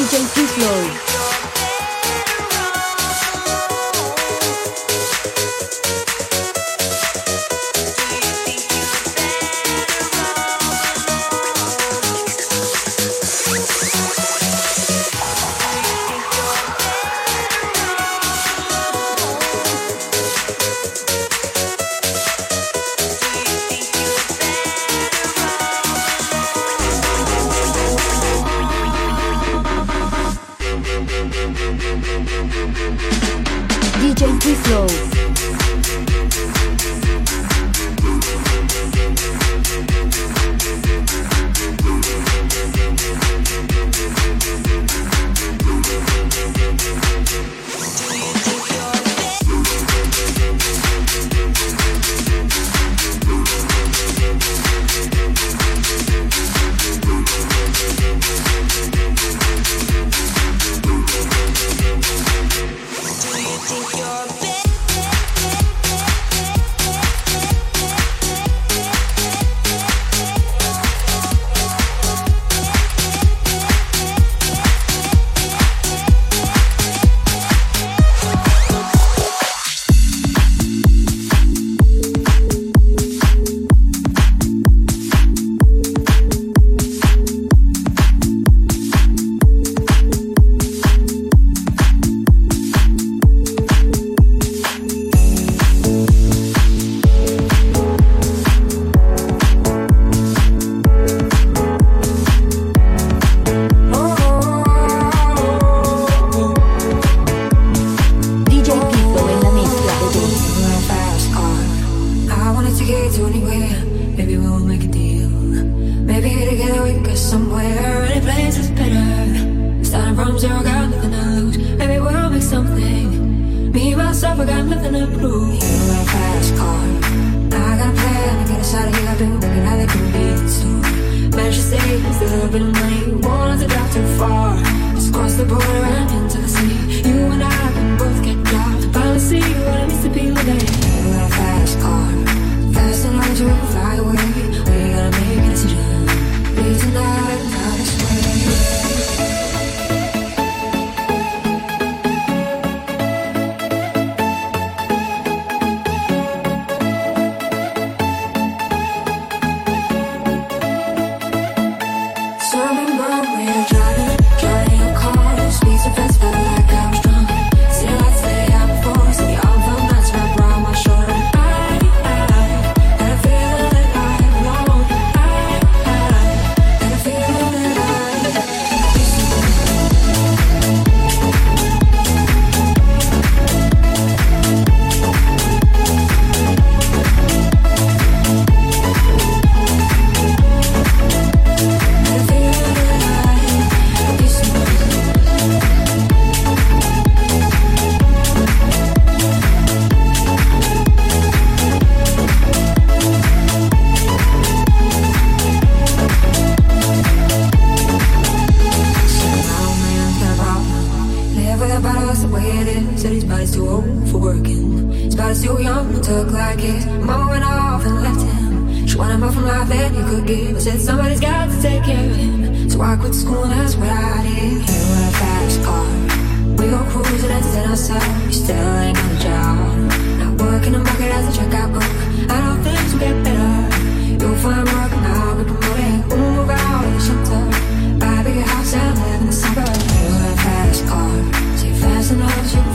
DJ P-Flow. DJ P-Flow. with a bottle, that's the way it is. Said his body's too old for working. His body's too young to talk like it. Mama went off and left him. She wanted more from life than he could give. I said somebody's got to take care of him. So I quit school and that's what I did. You on a fast car. We go cruising and set ourselves. You still ain't got a job. Not working the market as a checkout book. I don't think we get better. You'll find work and I'll get promoted. and hold you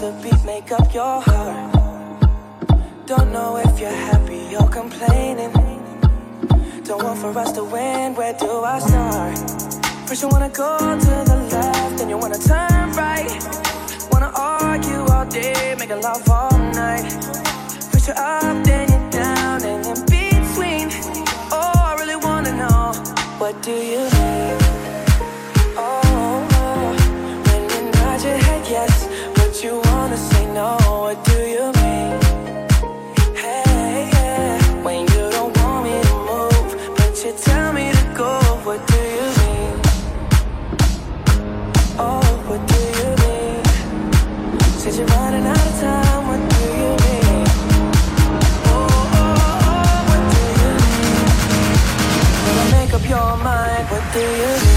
the beat make up your heart. Don't know if you're happy or complaining. Don't want for us to win, where do I start? First, you wanna go to the left, then you wanna turn right. Wanna argue all day, making love all night. First, you're up, then you're down, and in between. Oh, I really wanna know, what do you do you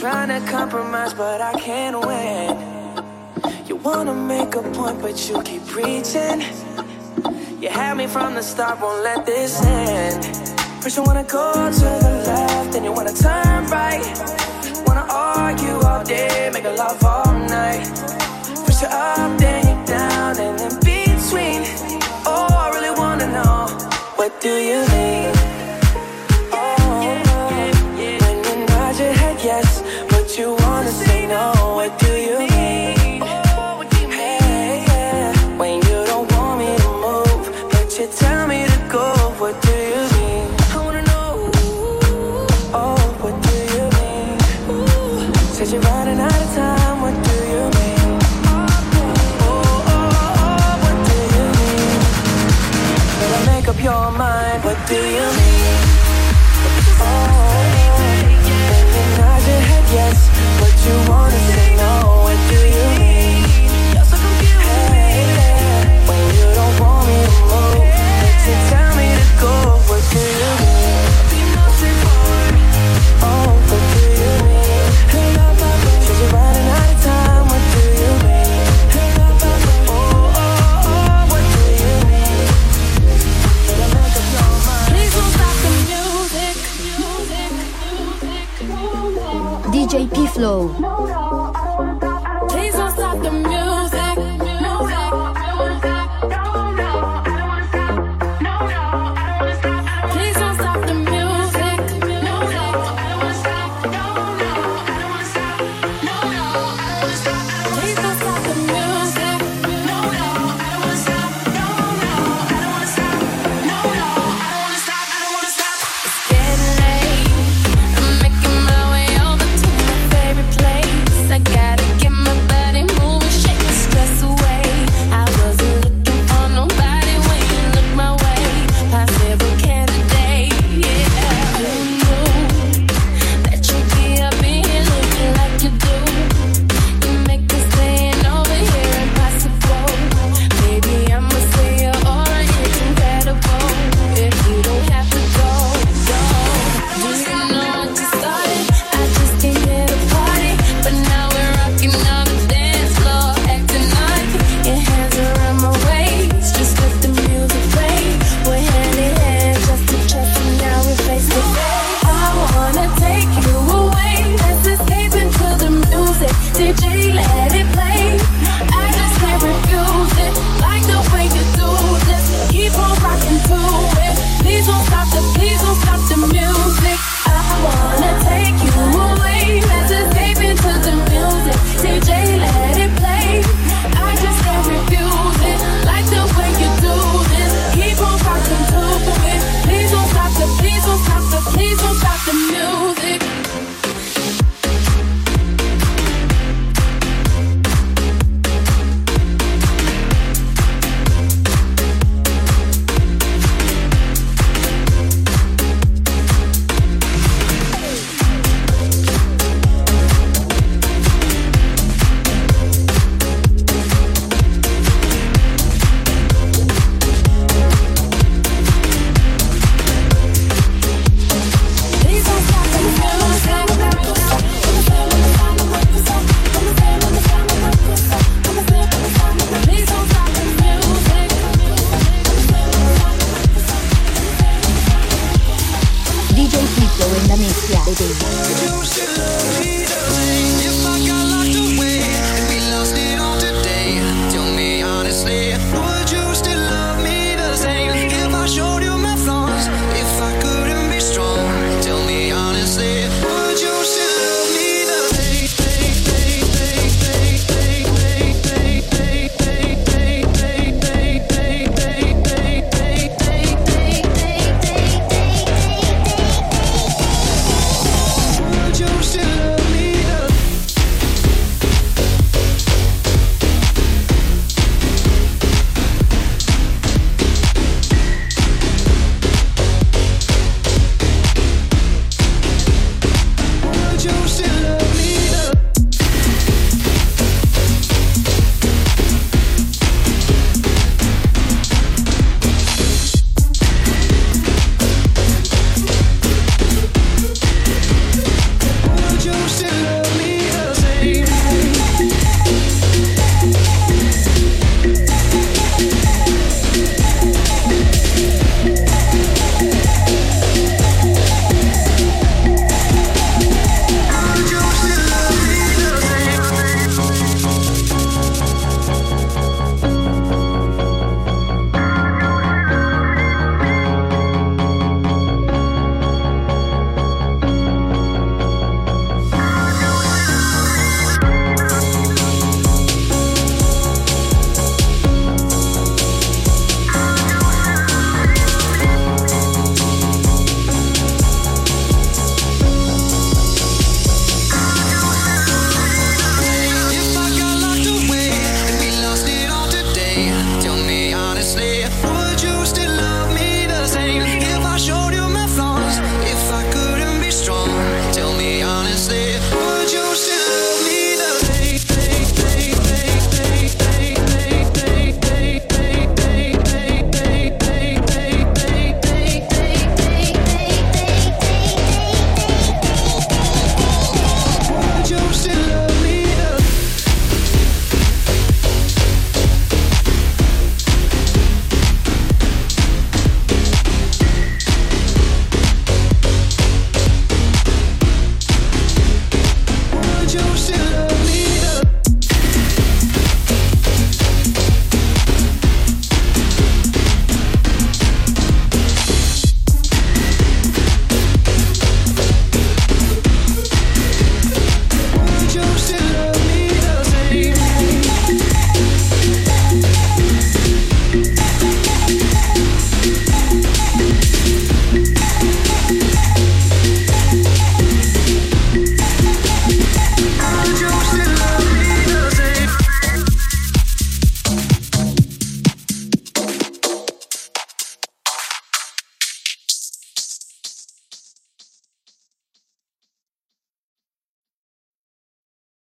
trying to compromise, but I can't win. You wanna make a point, but you keep preaching. You had me from the start, won't let this end. First you wanna go to the left, then you wanna turn right. Wanna argue all day, make a love all night. First you're up, then you're down, and in between. Oh, I really wanna know, what do you mean?